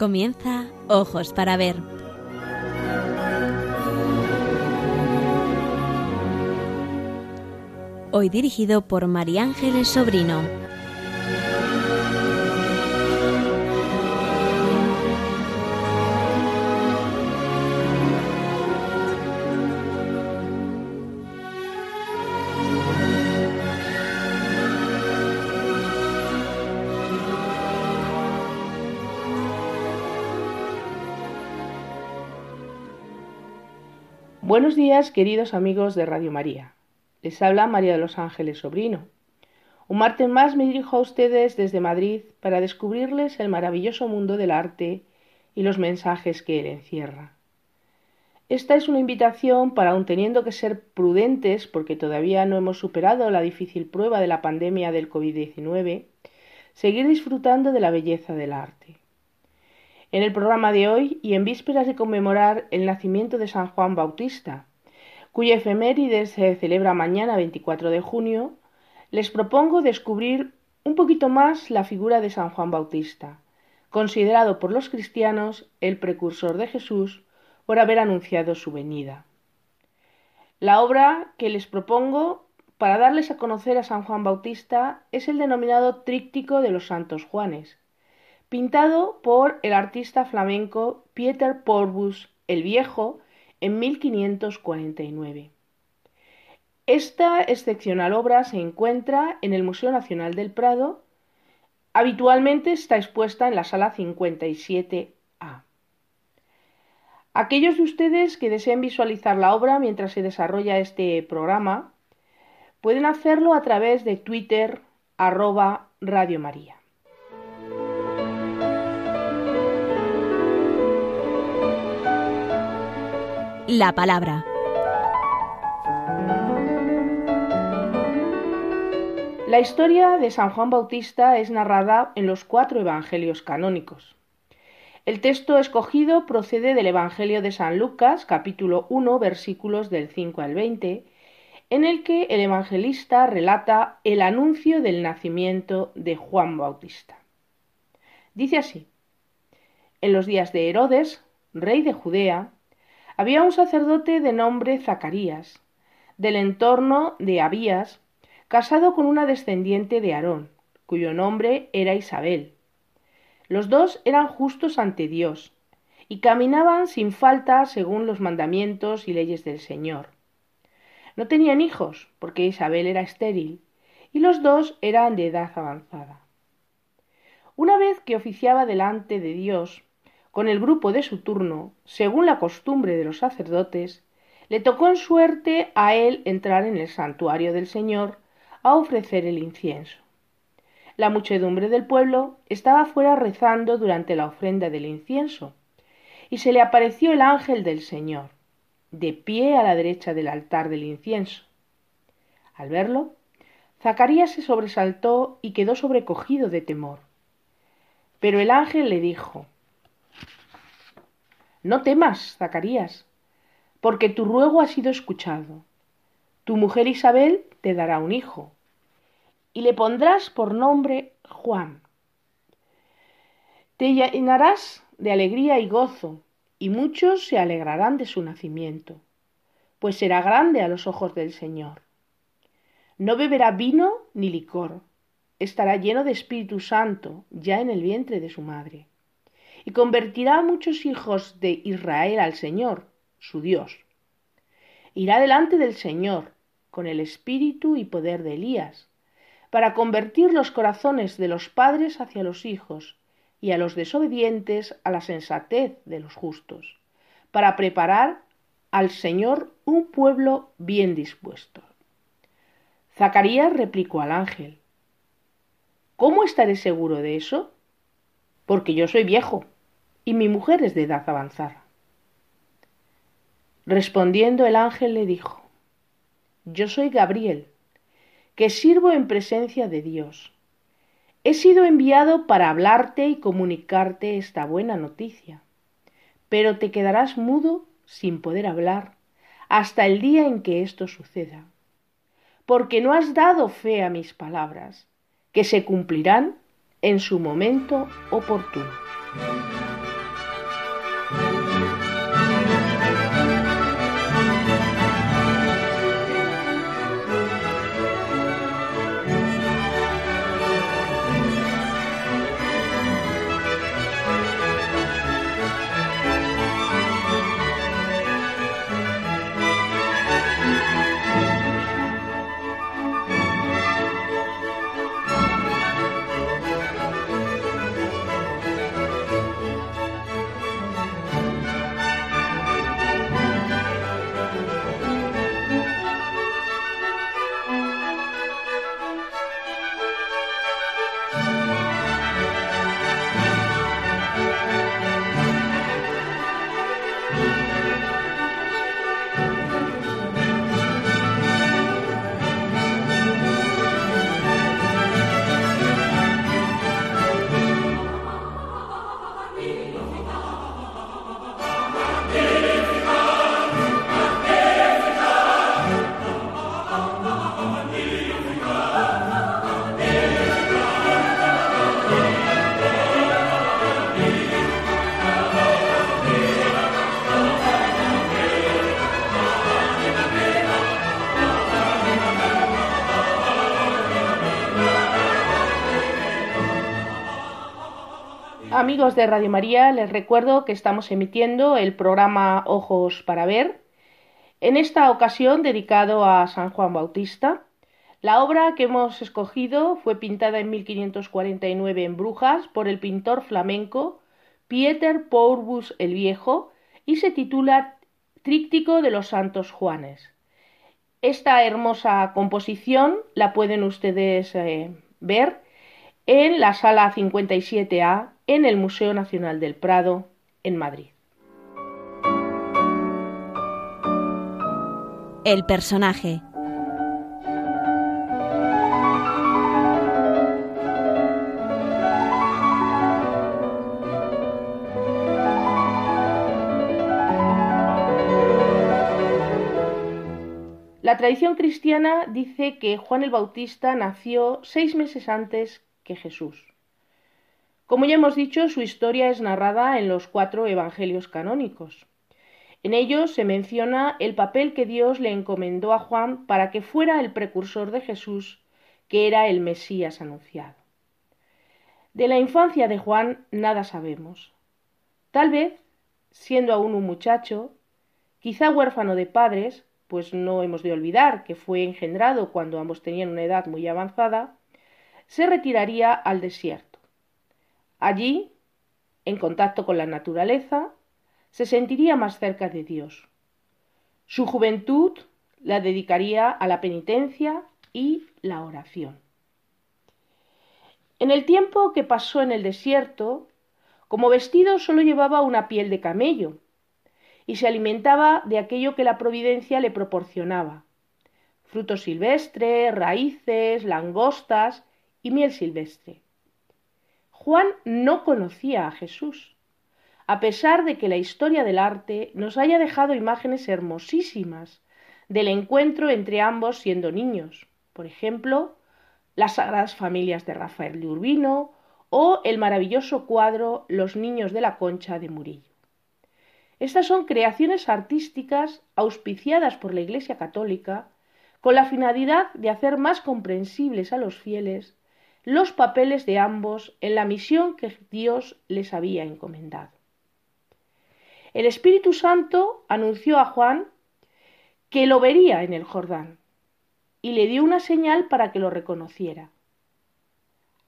Comienza Ojos para Ver. Hoy dirigido por María Ángeles Sobrino. Buenos días, queridos amigos de Radio María. Les habla María de los Ángeles Sobrino. Un martes más me dirijo a ustedes desde Madrid para descubrirles el maravilloso mundo del arte y los mensajes que él encierra. Esta es una invitación para, aun teniendo que ser prudentes porque todavía no hemos superado la difícil prueba de la pandemia del COVID-19, seguir disfrutando de la belleza del arte. En el programa de hoy, y en vísperas de conmemorar el nacimiento de San Juan Bautista, cuya efeméride se celebra mañana 24 de junio, les propongo descubrir un poquito más la figura de San Juan Bautista, considerado por los cristianos el precursor de Jesús por haber anunciado su venida. La obra que les propongo para darles a conocer a San Juan Bautista es el denominado Tríptico de los Santos Juanes, pintado por el artista flamenco Pieter Porbus el Viejo en 1549. Esta excepcional obra se encuentra en el Museo Nacional del Prado. Habitualmente está expuesta en la sala 57A. Aquellos de ustedes que deseen visualizar la obra mientras se desarrolla este programa pueden hacerlo a través de Twitter arroba Radio María. La palabra. La historia de San Juan Bautista es narrada en los cuatro evangelios canónicos. El texto escogido procede del Evangelio de San Lucas, capítulo 1, versículos del 5 al 20, en el que el evangelista relata el anuncio del nacimiento de Juan Bautista. Dice así, en los días de Herodes, rey de Judea, había un sacerdote de nombre Zacarías, del entorno de Abías, casado con una descendiente de Aarón, cuyo nombre era Isabel. Los dos eran justos ante Dios y caminaban sin falta según los mandamientos y leyes del Señor. No tenían hijos, porque Isabel era estéril, y los dos eran de edad avanzada. Una vez que oficiaba delante de Dios, con el grupo de su turno, según la costumbre de los sacerdotes, le tocó en suerte a él entrar en el santuario del Señor a ofrecer el incienso. La muchedumbre del pueblo estaba fuera rezando durante la ofrenda del incienso, y se le apareció el ángel del Señor, de pie a la derecha del altar del incienso. Al verlo, Zacarías se sobresaltó y quedó sobrecogido de temor. Pero el ángel le dijo no temas, Zacarías, porque tu ruego ha sido escuchado. Tu mujer Isabel te dará un hijo, y le pondrás por nombre Juan. Te llenarás de alegría y gozo, y muchos se alegrarán de su nacimiento, pues será grande a los ojos del Señor. No beberá vino ni licor, estará lleno de Espíritu Santo ya en el vientre de su madre y convertirá a muchos hijos de Israel al Señor, su Dios. Irá delante del Señor con el espíritu y poder de Elías, para convertir los corazones de los padres hacia los hijos y a los desobedientes a la sensatez de los justos, para preparar al Señor un pueblo bien dispuesto. Zacarías replicó al ángel, ¿Cómo estaré seguro de eso? Porque yo soy viejo y mi mujer es de edad avanzada. Respondiendo el ángel le dijo, Yo soy Gabriel, que sirvo en presencia de Dios. He sido enviado para hablarte y comunicarte esta buena noticia, pero te quedarás mudo sin poder hablar hasta el día en que esto suceda, porque no has dado fe a mis palabras, que se cumplirán en su momento oportuno. Amigos de Radio María, les recuerdo que estamos emitiendo el programa Ojos para Ver, en esta ocasión dedicado a San Juan Bautista. La obra que hemos escogido fue pintada en 1549 en Brujas por el pintor flamenco Pieter Pourbus el Viejo y se titula Tríptico de los Santos Juanes. Esta hermosa composición la pueden ustedes eh, ver en la sala 57A en el Museo Nacional del Prado en Madrid. El personaje. La tradición cristiana dice que Juan el Bautista nació seis meses antes Jesús. Como ya hemos dicho, su historia es narrada en los cuatro evangelios canónicos. En ellos se menciona el papel que Dios le encomendó a Juan para que fuera el precursor de Jesús, que era el Mesías anunciado. De la infancia de Juan nada sabemos. Tal vez, siendo aún un muchacho, quizá huérfano de padres, pues no hemos de olvidar que fue engendrado cuando ambos tenían una edad muy avanzada, se retiraría al desierto. Allí, en contacto con la naturaleza, se sentiría más cerca de Dios. Su juventud la dedicaría a la penitencia y la oración. En el tiempo que pasó en el desierto, como vestido solo llevaba una piel de camello y se alimentaba de aquello que la providencia le proporcionaba, frutos silvestres, raíces, langostas y miel silvestre. Juan no conocía a Jesús, a pesar de que la historia del arte nos haya dejado imágenes hermosísimas del encuentro entre ambos siendo niños, por ejemplo, las Sagradas Familias de Rafael de Urbino o el maravilloso cuadro Los Niños de la Concha de Murillo. Estas son creaciones artísticas auspiciadas por la Iglesia Católica con la finalidad de hacer más comprensibles a los fieles los papeles de ambos en la misión que Dios les había encomendado. El Espíritu Santo anunció a Juan que lo vería en el Jordán y le dio una señal para que lo reconociera.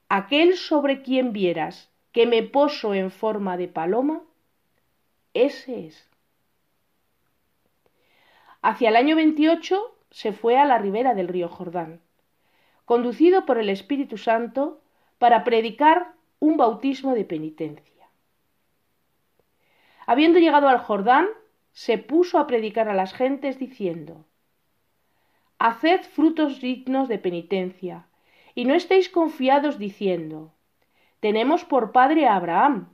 Aquel sobre quien vieras que me poso en forma de paloma, ese es. Hacia el año 28 se fue a la ribera del río Jordán conducido por el Espíritu Santo para predicar un bautismo de penitencia. Habiendo llegado al Jordán, se puso a predicar a las gentes diciendo, Haced frutos dignos de penitencia, y no estéis confiados diciendo, Tenemos por padre a Abraham,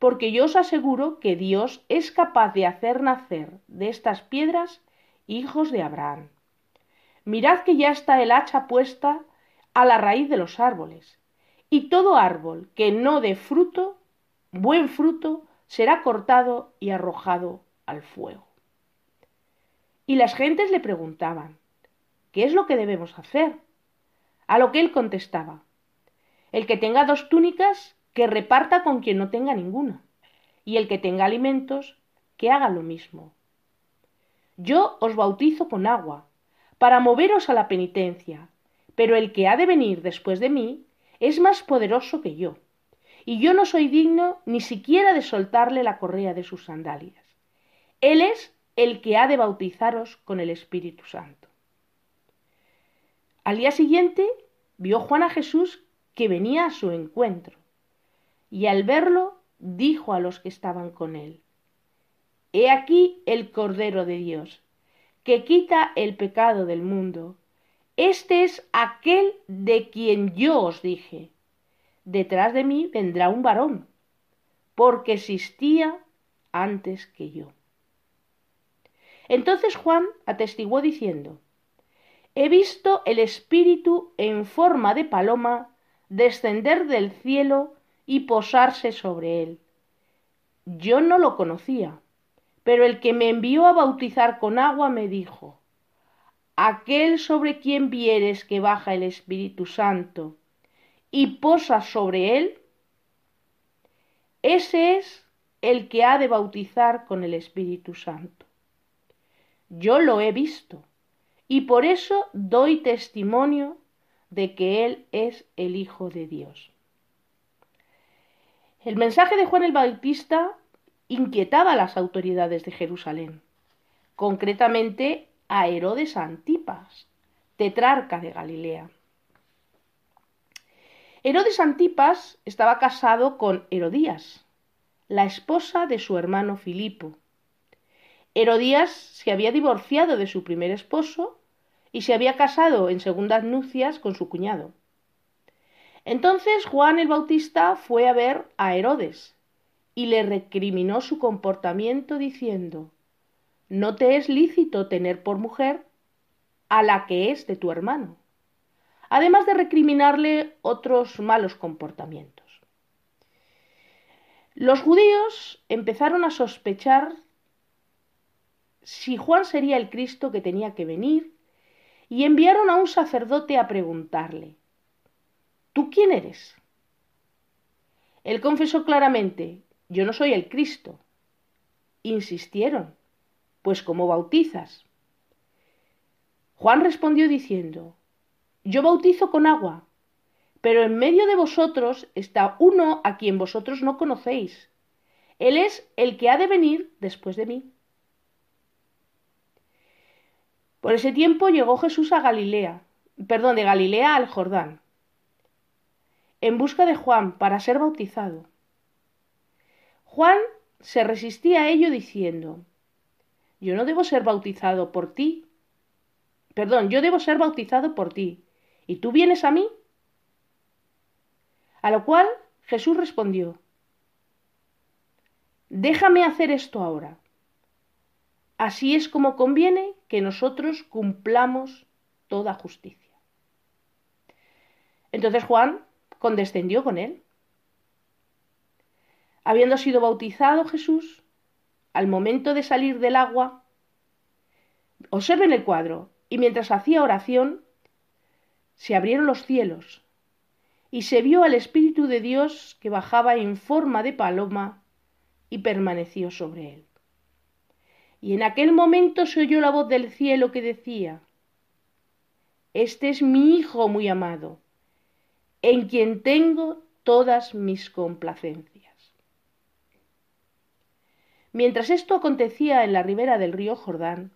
porque yo os aseguro que Dios es capaz de hacer nacer de estas piedras hijos de Abraham. Mirad que ya está el hacha puesta a la raíz de los árboles, y todo árbol que no dé fruto, buen fruto, será cortado y arrojado al fuego. Y las gentes le preguntaban, ¿qué es lo que debemos hacer? A lo que él contestaba, el que tenga dos túnicas, que reparta con quien no tenga ninguna, y el que tenga alimentos, que haga lo mismo. Yo os bautizo con agua, para moveros a la penitencia, pero el que ha de venir después de mí es más poderoso que yo, y yo no soy digno ni siquiera de soltarle la correa de sus sandalias. Él es el que ha de bautizaros con el Espíritu Santo. Al día siguiente vio Juan a Jesús que venía a su encuentro, y al verlo dijo a los que estaban con él, He aquí el Cordero de Dios, que quita el pecado del mundo. Este es aquel de quien yo os dije. Detrás de mí vendrá un varón, porque existía antes que yo. Entonces Juan atestiguó diciendo, He visto el Espíritu en forma de paloma descender del cielo y posarse sobre él. Yo no lo conocía pero el que me envió a bautizar con agua me dijo, aquel sobre quien vieres que baja el Espíritu Santo y posa sobre él, ese es el que ha de bautizar con el Espíritu Santo. Yo lo he visto y por eso doy testimonio de que Él es el Hijo de Dios. El mensaje de Juan el Bautista inquietaba a las autoridades de Jerusalén, concretamente a Herodes Antipas, tetrarca de Galilea. Herodes Antipas estaba casado con Herodías, la esposa de su hermano Filipo. Herodías se había divorciado de su primer esposo y se había casado en segundas nupcias con su cuñado. Entonces Juan el Bautista fue a ver a Herodes y le recriminó su comportamiento diciendo, No te es lícito tener por mujer a la que es de tu hermano, además de recriminarle otros malos comportamientos. Los judíos empezaron a sospechar si Juan sería el Cristo que tenía que venir y enviaron a un sacerdote a preguntarle, ¿Tú quién eres? Él confesó claramente, yo no soy el Cristo. Insistieron, pues ¿cómo bautizas? Juan respondió diciendo, yo bautizo con agua, pero en medio de vosotros está uno a quien vosotros no conocéis. Él es el que ha de venir después de mí. Por ese tiempo llegó Jesús a Galilea, perdón, de Galilea al Jordán en busca de Juan para ser bautizado. Juan se resistía a ello diciendo, yo no debo ser bautizado por ti. Perdón, yo debo ser bautizado por ti. ¿Y tú vienes a mí? A lo cual Jesús respondió, déjame hacer esto ahora. Así es como conviene que nosotros cumplamos toda justicia. Entonces Juan condescendió con él. Habiendo sido bautizado Jesús, al momento de salir del agua, observen el cuadro, y mientras hacía oración, se abrieron los cielos, y se vio al Espíritu de Dios que bajaba en forma de paloma y permaneció sobre él. Y en aquel momento se oyó la voz del cielo que decía, Este es mi Hijo muy amado, en quien tengo todas mis complacencias. Mientras esto acontecía en la ribera del río Jordán,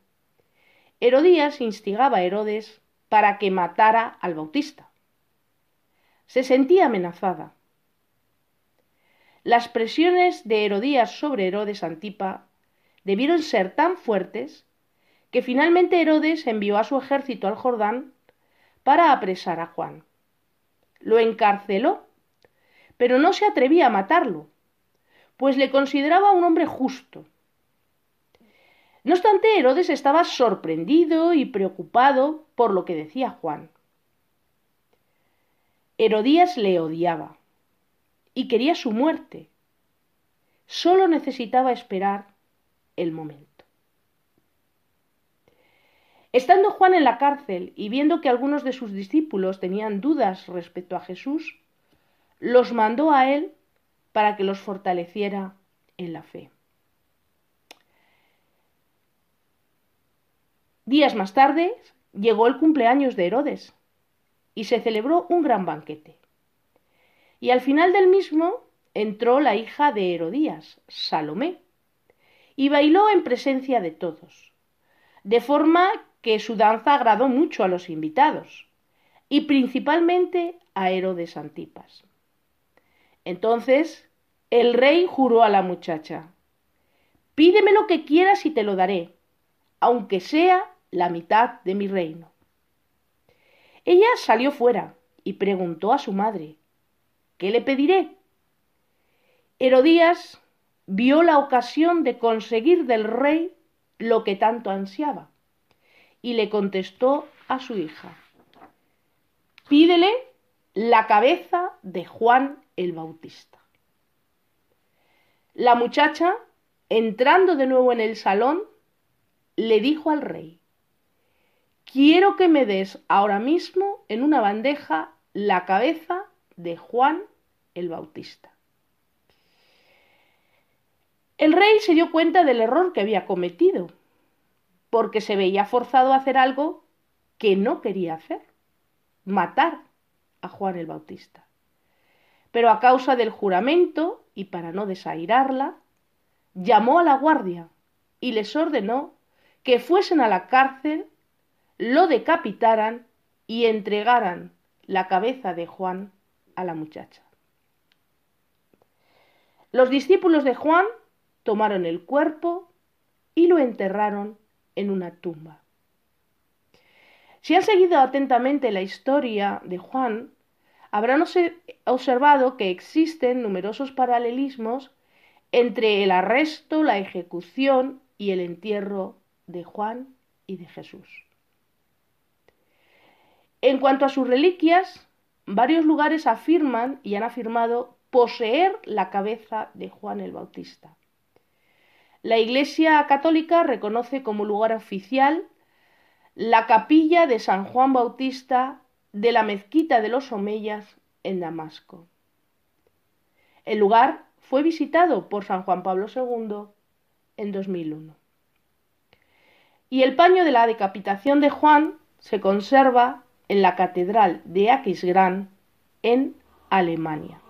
Herodías instigaba a Herodes para que matara al Bautista. Se sentía amenazada. Las presiones de Herodías sobre Herodes Antipa debieron ser tan fuertes que finalmente Herodes envió a su ejército al Jordán para apresar a Juan lo encarceló, pero no se atrevía a matarlo, pues le consideraba un hombre justo. No obstante, Herodes estaba sorprendido y preocupado por lo que decía Juan. Herodías le odiaba y quería su muerte. Solo necesitaba esperar el momento. Estando Juan en la cárcel y viendo que algunos de sus discípulos tenían dudas respecto a Jesús, los mandó a él para que los fortaleciera en la fe. Días más tarde llegó el cumpleaños de Herodes y se celebró un gran banquete. Y al final del mismo entró la hija de Herodías, Salomé, y bailó en presencia de todos, de forma que su danza agradó mucho a los invitados, y principalmente a Herodes Antipas. Entonces el rey juró a la muchacha, Pídeme lo que quieras y te lo daré, aunque sea la mitad de mi reino. Ella salió fuera y preguntó a su madre, ¿qué le pediré? Herodías vio la ocasión de conseguir del rey lo que tanto ansiaba y le contestó a su hija, pídele la cabeza de Juan el Bautista. La muchacha, entrando de nuevo en el salón, le dijo al rey, quiero que me des ahora mismo en una bandeja la cabeza de Juan el Bautista. El rey se dio cuenta del error que había cometido, porque se veía forzado a hacer algo que no quería hacer, matar a Juan el Bautista. Pero a causa del juramento, y para no desairarla, llamó a la guardia y les ordenó que fuesen a la cárcel, lo decapitaran y entregaran la cabeza de Juan a la muchacha. Los discípulos de Juan tomaron el cuerpo y lo enterraron en una tumba. Si han seguido atentamente la historia de Juan, habrán observado que existen numerosos paralelismos entre el arresto, la ejecución y el entierro de Juan y de Jesús. En cuanto a sus reliquias, varios lugares afirman y han afirmado poseer la cabeza de Juan el Bautista. La Iglesia Católica reconoce como lugar oficial la capilla de San Juan Bautista de la mezquita de los Omeyas en Damasco. El lugar fue visitado por San Juan Pablo II en 2001. Y el paño de la decapitación de Juan se conserva en la Catedral de Aquisgrán en Alemania.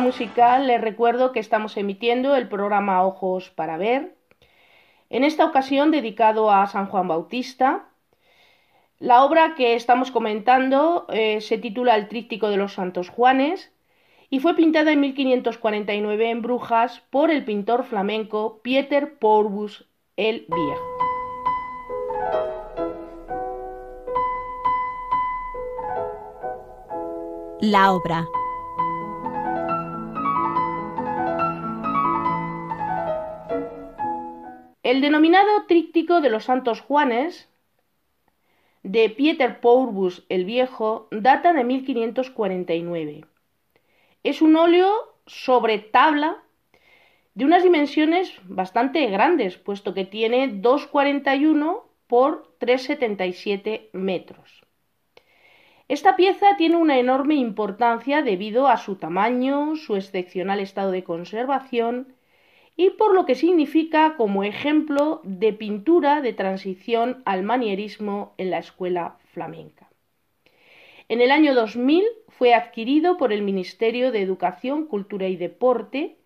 Musical les recuerdo que estamos emitiendo el programa Ojos para Ver, en esta ocasión dedicado a San Juan Bautista. La obra que estamos comentando eh, se titula El Tríptico de los Santos Juanes y fue pintada en 1549 en Brujas por el pintor flamenco Pieter Porbus el Viejo. La obra El denominado Tríptico de los Santos Juanes de Pieter Pourbus el Viejo data de 1549. Es un óleo sobre tabla de unas dimensiones bastante grandes, puesto que tiene 2,41 por 3,77 metros. Esta pieza tiene una enorme importancia debido a su tamaño, su excepcional estado de conservación y por lo que significa como ejemplo de pintura de transición al manierismo en la escuela flamenca. En el año 2000 fue adquirido por el Ministerio de Educación, Cultura y Deporte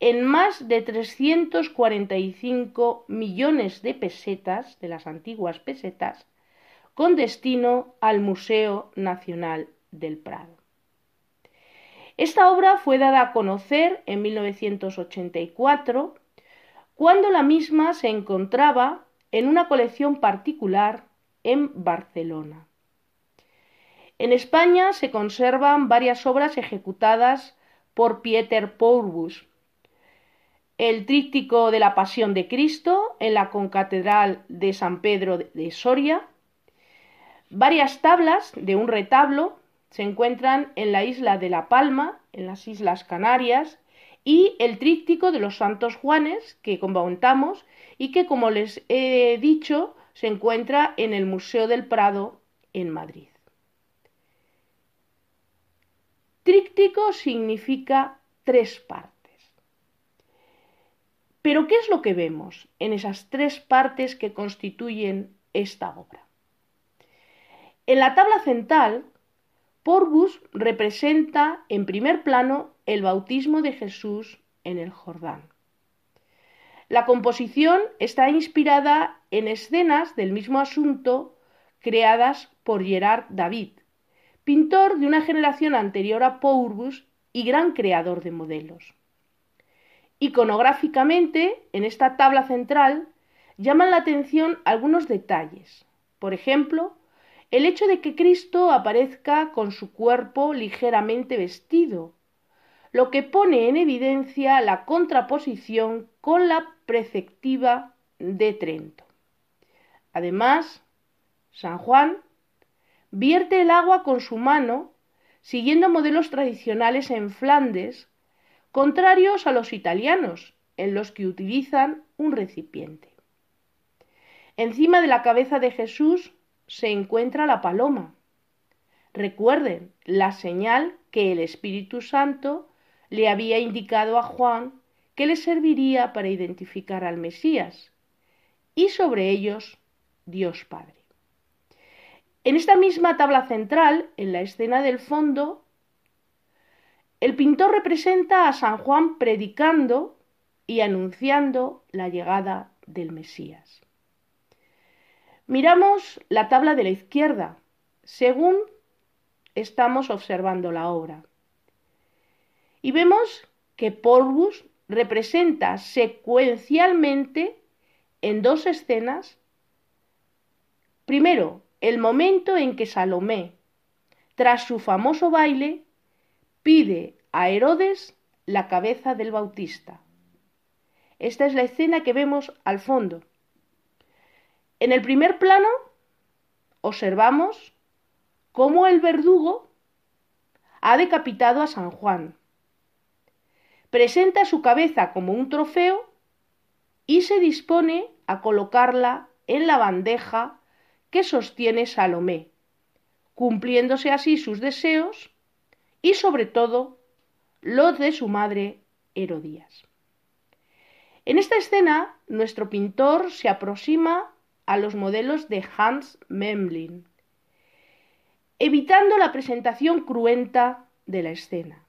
en más de 345 millones de pesetas, de las antiguas pesetas, con destino al Museo Nacional del Prado. Esta obra fue dada a conocer en 1984, cuando la misma se encontraba en una colección particular en Barcelona. En España se conservan varias obras ejecutadas por Pieter Pourbus. El tríptico de la Pasión de Cristo en la concatedral de San Pedro de Soria, varias tablas de un retablo se encuentran en la isla de La Palma, en las Islas Canarias, y el tríptico de los Santos Juanes, que comentamos, y que, como les he dicho, se encuentra en el Museo del Prado, en Madrid. Tríptico significa tres partes. Pero ¿qué es lo que vemos en esas tres partes que constituyen esta obra? En la tabla central, Porbus representa en primer plano el bautismo de Jesús en el Jordán. La composición está inspirada en escenas del mismo asunto creadas por Gerard David, pintor de una generación anterior a Porbus y gran creador de modelos. Iconográficamente, en esta tabla central, llaman la atención algunos detalles. Por ejemplo, el hecho de que Cristo aparezca con su cuerpo ligeramente vestido, lo que pone en evidencia la contraposición con la preceptiva de Trento. Además, San Juan vierte el agua con su mano, siguiendo modelos tradicionales en Flandes contrarios a los italianos, en los que utilizan un recipiente. Encima de la cabeza de Jesús se encuentra la paloma. Recuerden la señal que el Espíritu Santo le había indicado a Juan que le serviría para identificar al Mesías, y sobre ellos Dios Padre. En esta misma tabla central, en la escena del fondo, el pintor representa a San Juan predicando y anunciando la llegada del Mesías. Miramos la tabla de la izquierda, según estamos observando la obra. Y vemos que Porbus representa secuencialmente en dos escenas, primero, el momento en que Salomé, tras su famoso baile, pide a Herodes la cabeza del Bautista. Esta es la escena que vemos al fondo. En el primer plano observamos cómo el verdugo ha decapitado a San Juan. Presenta su cabeza como un trofeo y se dispone a colocarla en la bandeja que sostiene Salomé, cumpliéndose así sus deseos y sobre todo los de su madre Herodías. En esta escena, nuestro pintor se aproxima a los modelos de Hans Memling, evitando la presentación cruenta de la escena.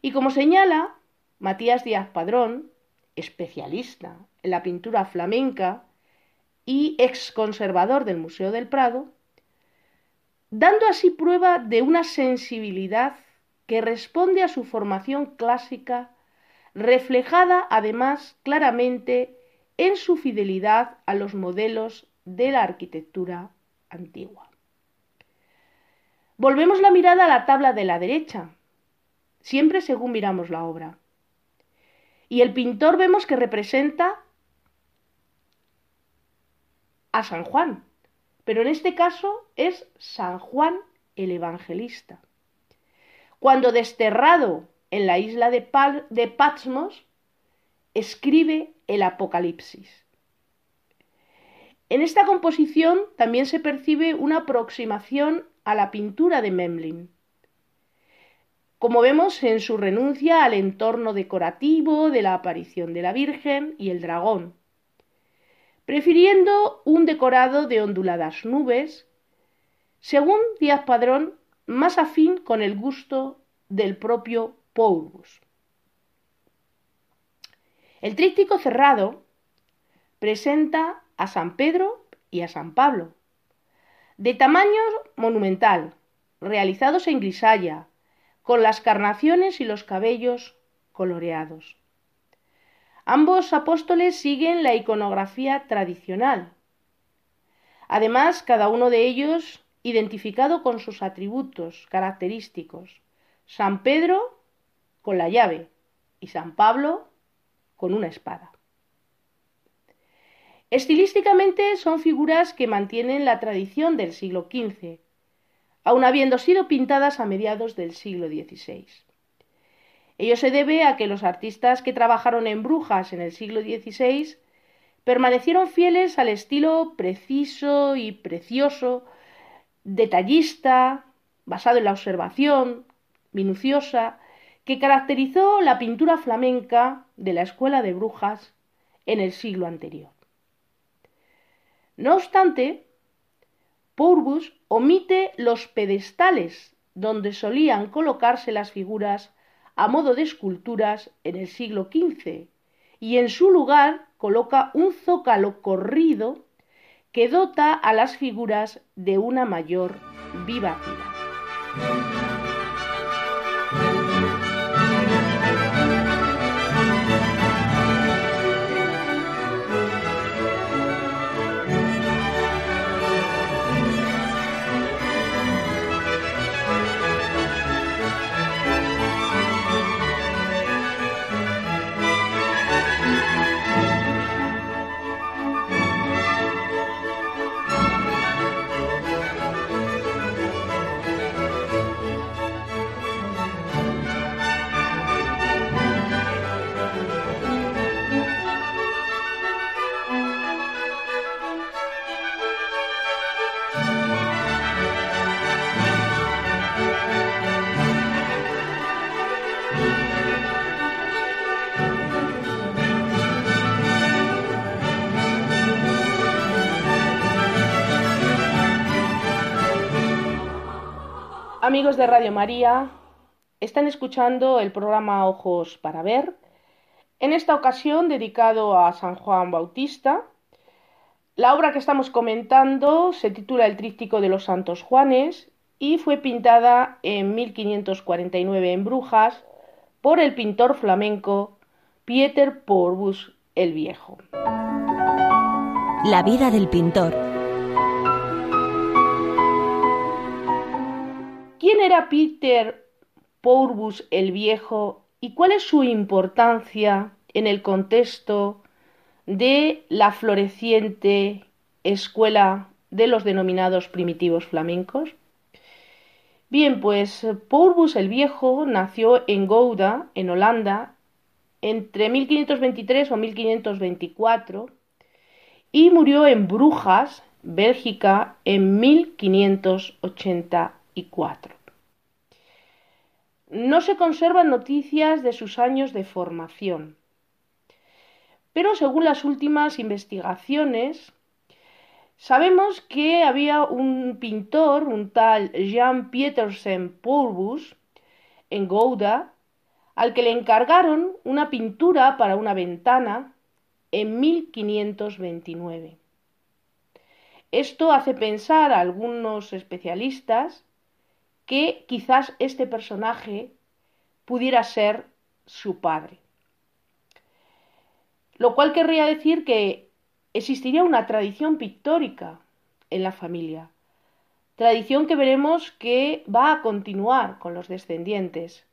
Y como señala Matías Díaz Padrón, especialista en la pintura flamenca y ex conservador del Museo del Prado, dando así prueba de una sensibilidad que responde a su formación clásica, reflejada además claramente en su fidelidad a los modelos de la arquitectura antigua. Volvemos la mirada a la tabla de la derecha, siempre según miramos la obra. Y el pintor vemos que representa a San Juan, pero en este caso es San Juan el Evangelista. Cuando desterrado en la isla de, Patmos, escribe el Apocalipsis. En esta composición también se percibe una aproximación a la pintura de Memling, como vemos en su renuncia al entorno decorativo de la aparición de la Virgen y el dragón, prefiriendo un decorado de onduladas nubes, según Díaz Padrón, más afín con el gusto del propio Poulbus. El tríptico cerrado presenta a San Pedro y a San Pablo, de tamaño monumental, realizados en grisalla, con las carnaciones y los cabellos coloreados. Ambos apóstoles siguen la iconografía tradicional. Además, cada uno de ellos identificado con sus atributos característicos. San Pedro con la llave y San Pablo con una espada. Estilísticamente son figuras que mantienen la tradición del siglo XV, aun habiendo sido pintadas a mediados del siglo XVI. Ello se debe a que los artistas que trabajaron en Brujas en el siglo XVI permanecieron fieles al estilo preciso y precioso, detallista, basado en la observación, minuciosa que caracterizó la pintura flamenca de la escuela de brujas en el siglo anterior. No obstante, Pourbus omite los pedestales donde solían colocarse las figuras a modo de esculturas en el siglo XV y en su lugar coloca un zócalo corrido que dota a las figuras de una mayor vivacidad. Amigos de Radio María, están escuchando el programa Ojos para Ver, en esta ocasión dedicado a San Juan Bautista. La obra que estamos comentando se titula El Tríptico de los Santos Juanes y fue pintada en 1549 en Brujas por el pintor flamenco Pieter Porbus el Viejo. La vida del pintor. ¿Quién era Peter Pourbus el Viejo y cuál es su importancia en el contexto de la floreciente escuela de los denominados primitivos flamencos? Bien, pues Pourbus el Viejo nació en Gouda, en Holanda, entre 1523 o 1524 y murió en Brujas, Bélgica, en 1584. No se conservan noticias de sus años de formación, pero según las últimas investigaciones, sabemos que había un pintor, un tal Jean Pietersen Pourbus, en Gouda, al que le encargaron una pintura para una ventana en 1529. Esto hace pensar a algunos especialistas que quizás este personaje pudiera ser su padre. Lo cual querría decir que existiría una tradición pictórica en la familia, tradición que veremos que va a continuar con los descendientes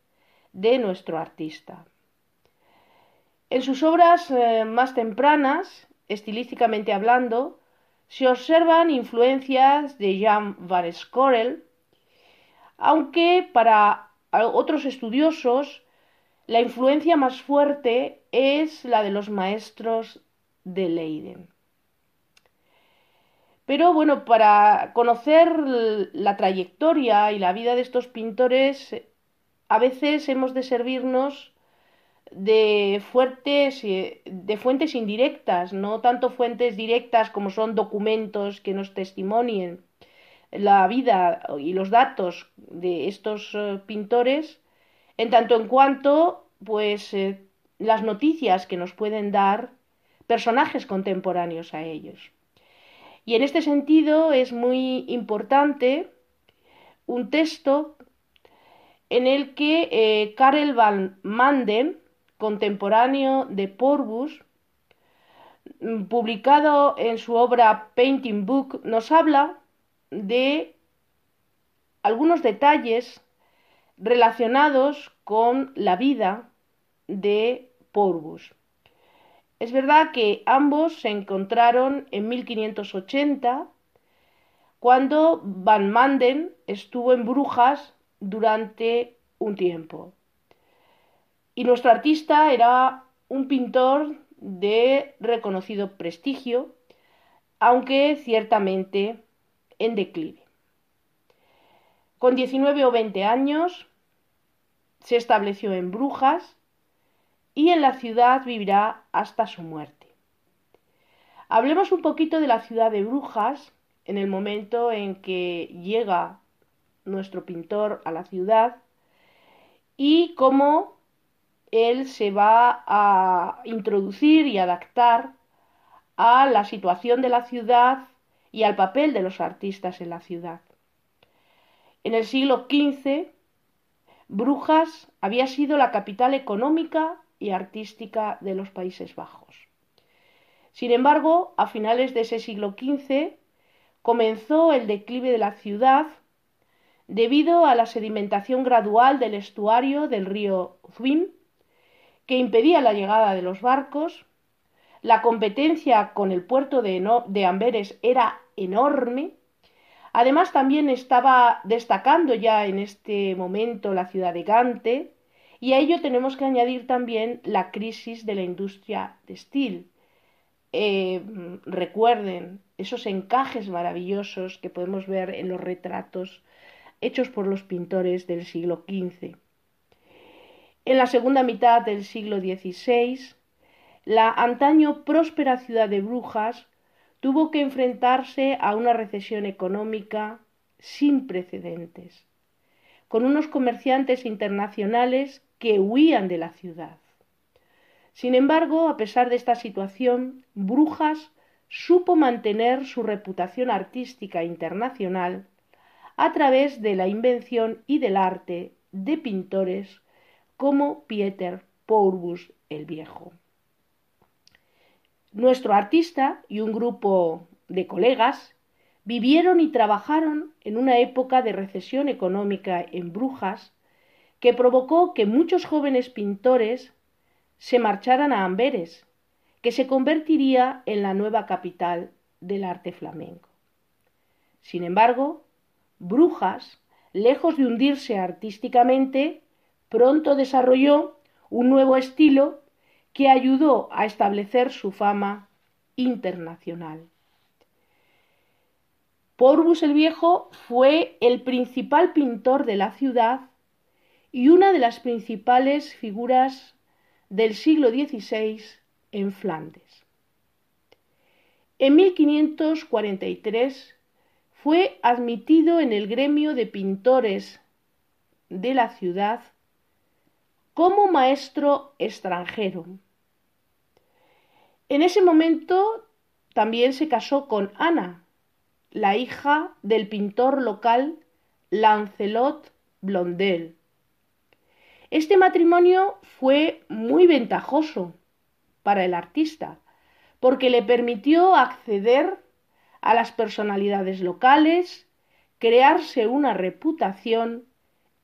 de nuestro artista. En sus obras eh, más tempranas, estilísticamente hablando, se observan influencias de Jan van aunque para otros estudiosos la influencia más fuerte es la de los maestros de Leiden. Pero bueno, para conocer la trayectoria y la vida de estos pintores, a veces hemos de servirnos de, fuertes, de fuentes indirectas, no tanto fuentes directas como son documentos que nos testimonien, la vida y los datos de estos eh, pintores, en tanto en cuanto, pues, eh, las noticias que nos pueden dar personajes contemporáneos a ellos. Y en este sentido es muy importante un texto en el que eh, Karel van Manden, contemporáneo de Porbus, mm, publicado en su obra Painting Book, nos habla de algunos detalles relacionados con la vida de Porbus. Es verdad que ambos se encontraron en 1580 cuando Van Manden estuvo en Brujas durante un tiempo. Y nuestro artista era un pintor de reconocido prestigio, aunque ciertamente en declive. Con 19 o 20 años se estableció en Brujas y en la ciudad vivirá hasta su muerte. Hablemos un poquito de la ciudad de Brujas en el momento en que llega nuestro pintor a la ciudad y cómo él se va a introducir y adaptar a la situación de la ciudad y al papel de los artistas en la ciudad. En el siglo XV, Brujas había sido la capital económica y artística de los Países Bajos. Sin embargo, a finales de ese siglo XV comenzó el declive de la ciudad debido a la sedimentación gradual del estuario del río Zwim, que impedía la llegada de los barcos, la competencia con el puerto de, Amberes era enorme, además también estaba destacando ya en este momento la ciudad de Gante, y a ello tenemos que añadir también la crisis de la industria textil. Eh, recuerden esos encajes maravillosos que podemos ver en los retratos hechos por los pintores del siglo XV. En la segunda mitad del siglo XVI, la antaño próspera ciudad de Brujas tuvo que enfrentarse a una recesión económica sin precedentes, con unos comerciantes internacionales que huían de la ciudad. Sin embargo, a pesar de esta situación, Brujas supo mantener su reputación artística internacional a través de la invención y del arte de pintores como Pieter Pourbus el Viejo. Nuestro artista y un grupo de colegas vivieron y trabajaron en una época de recesión económica en Brujas que provocó que muchos jóvenes pintores se marcharan a Amberes, que se convertiría en la nueva capital del arte flamenco. Sin embargo, Brujas, lejos de hundirse artísticamente, pronto desarrolló un nuevo estilo que ayudó a establecer su fama internacional. Porbus el Viejo fue el principal pintor de la ciudad y una de las principales figuras del siglo XVI en Flandes. En 1543 fue admitido en el gremio de pintores de la ciudad como maestro extranjero. En ese momento también se casó con Ana, la hija del pintor local Lancelot Blondel. Este matrimonio fue muy ventajoso para el artista, porque le permitió acceder a las personalidades locales, crearse una reputación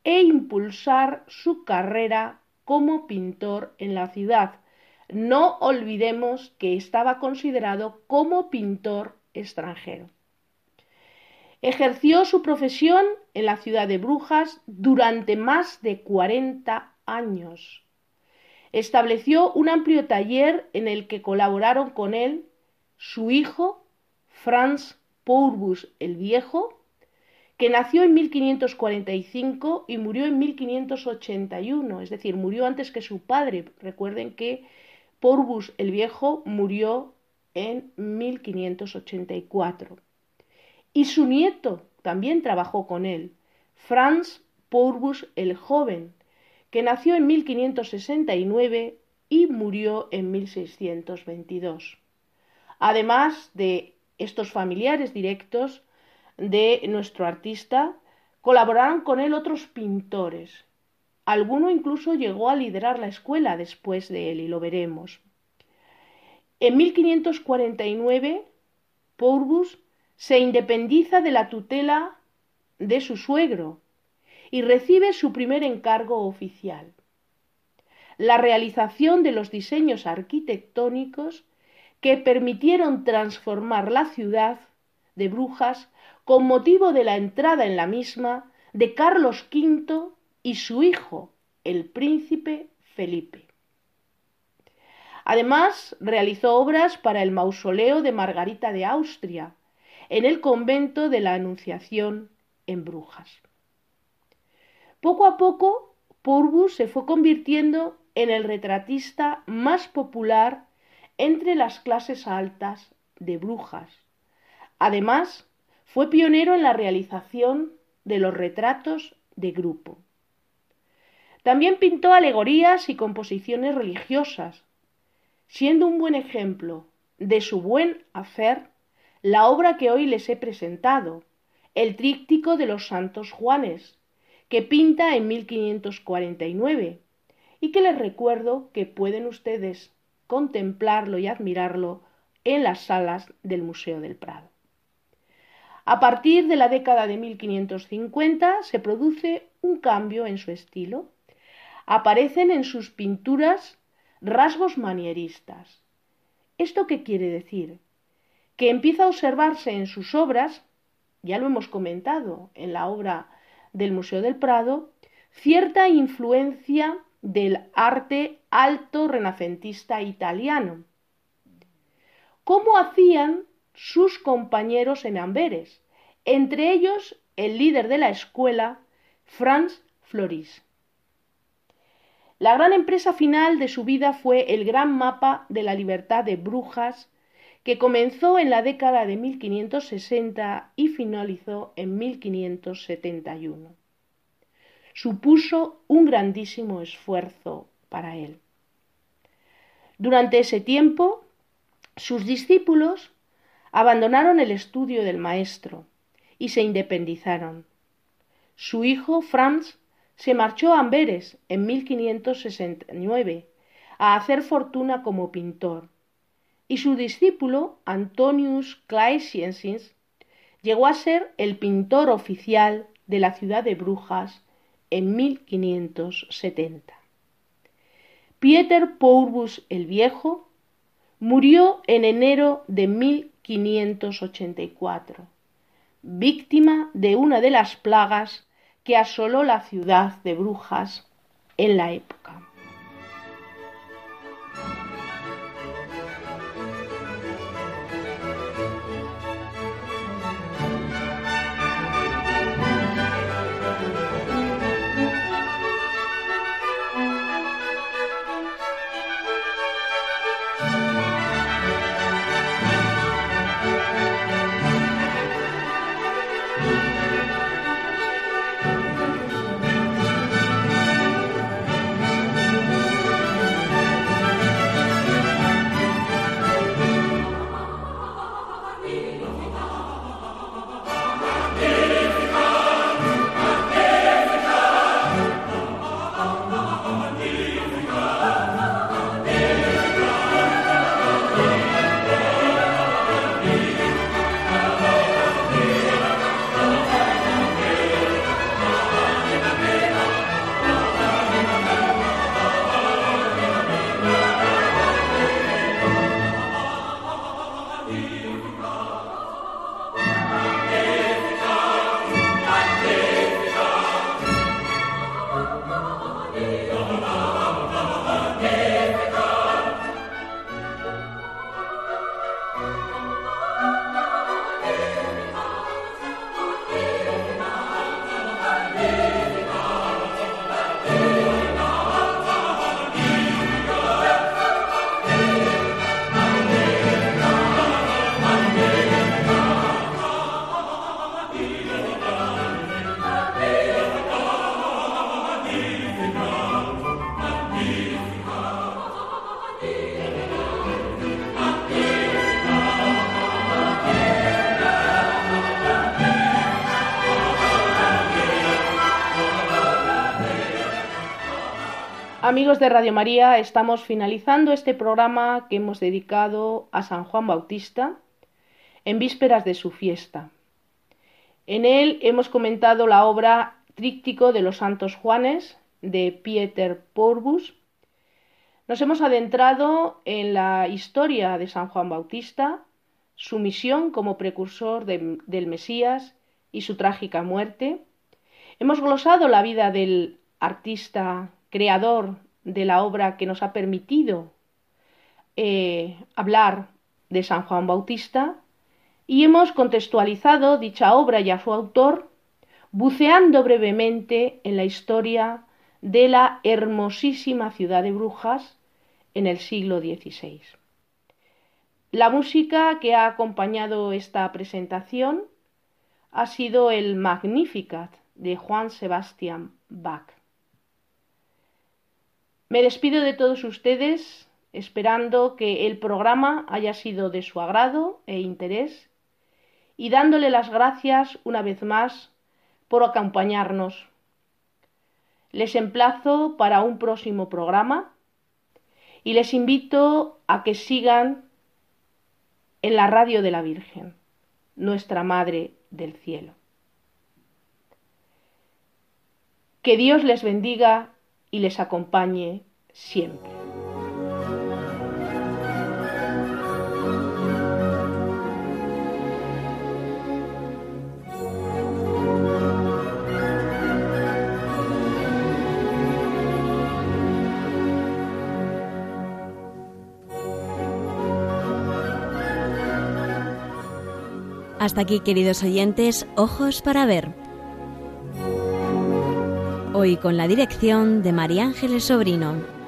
e impulsar su carrera como pintor en la ciudad. No olvidemos que estaba considerado como pintor extranjero. Ejerció su profesión en la ciudad de Brujas durante más de 40 años. Estableció un amplio taller en el que colaboraron con él su hijo, Franz Pourbus el Viejo, que nació en 1545 y murió en 1581, es decir, murió antes que su padre. Recuerden que Porbus el Viejo murió en 1584. Y su nieto también trabajó con él, Franz Pourbus el Joven, que nació en 1569 y murió en 1622. Además de estos familiares directos, de nuestro artista, colaboraron con él otros pintores. Alguno incluso llegó a liderar la escuela después de él, y lo veremos. En 1549, Pourbus se independiza de la tutela de su suegro y recibe su primer encargo oficial, la realización de los diseños arquitectónicos que permitieron transformar la ciudad de Brujas con motivo de la entrada en la misma de Carlos V y su hijo, el príncipe Felipe. Además, realizó obras para el mausoleo de Margarita de Austria, en el convento de la Anunciación en Brujas. Poco a poco Pourbus se fue convirtiendo en el retratista más popular entre las clases altas de Brujas. Además, fue pionero en la realización de los retratos de grupo. También pintó alegorías y composiciones religiosas, siendo un buen ejemplo de su buen hacer la obra que hoy les he presentado, el tríptico de los Santos Juanes, que pinta en 1549 y que les recuerdo que pueden ustedes contemplarlo y admirarlo en las salas del Museo del Prado. A partir de la década de 1550 se produce un cambio en su estilo. Aparecen en sus pinturas rasgos manieristas. ¿Esto qué quiere decir? Que empieza a observarse en sus obras, ya lo hemos comentado en la obra del Museo del Prado, cierta influencia del arte alto renacentista italiano. ¿Cómo hacían sus compañeros en Amberes, entre ellos el líder de la escuela, Franz Floris. La gran empresa final de su vida fue el gran mapa de la libertad de Brujas, que comenzó en la década de 1560 y finalizó en 1571. Supuso un grandísimo esfuerzo para él. Durante ese tiempo, sus discípulos abandonaron el estudio del maestro y se independizaron. Su hijo Franz se marchó a Amberes en 1569 a hacer fortuna como pintor y su discípulo Antonius Claesiensis llegó a ser el pintor oficial de la ciudad de Brujas en 1570. Pieter Pourbus el Viejo murió en enero de 1584, víctima de una de las plagas que asoló la ciudad de Brujas en la época. Amigos de Radio María, estamos finalizando este programa que hemos dedicado a San Juan Bautista en vísperas de su fiesta. En él hemos comentado la obra Tríptico de los Santos Juanes de Pieter Porbus. Nos hemos adentrado en la historia de San Juan Bautista, su misión como precursor del Mesías y su trágica muerte. Hemos glosado la vida del artista creador de la obra que nos ha permitido eh, hablar de San Juan Bautista y hemos contextualizado dicha obra y a su autor buceando brevemente en la historia de la hermosísima ciudad de Brujas en el siglo XVI. La música que ha acompañado esta presentación ha sido el Magnificat de Juan Sebastián Bach. Me despido de todos ustedes esperando que el programa haya sido de su agrado e interés y dándole las gracias una vez más por acompañarnos. Les emplazo para un próximo programa y les invito a que sigan en la radio de la Virgen, nuestra Madre del Cielo. Que Dios les bendiga y les acompañe siempre. Hasta aquí, queridos oyentes, ojos para ver. Hoy con la dirección de María Ángeles Sobrino.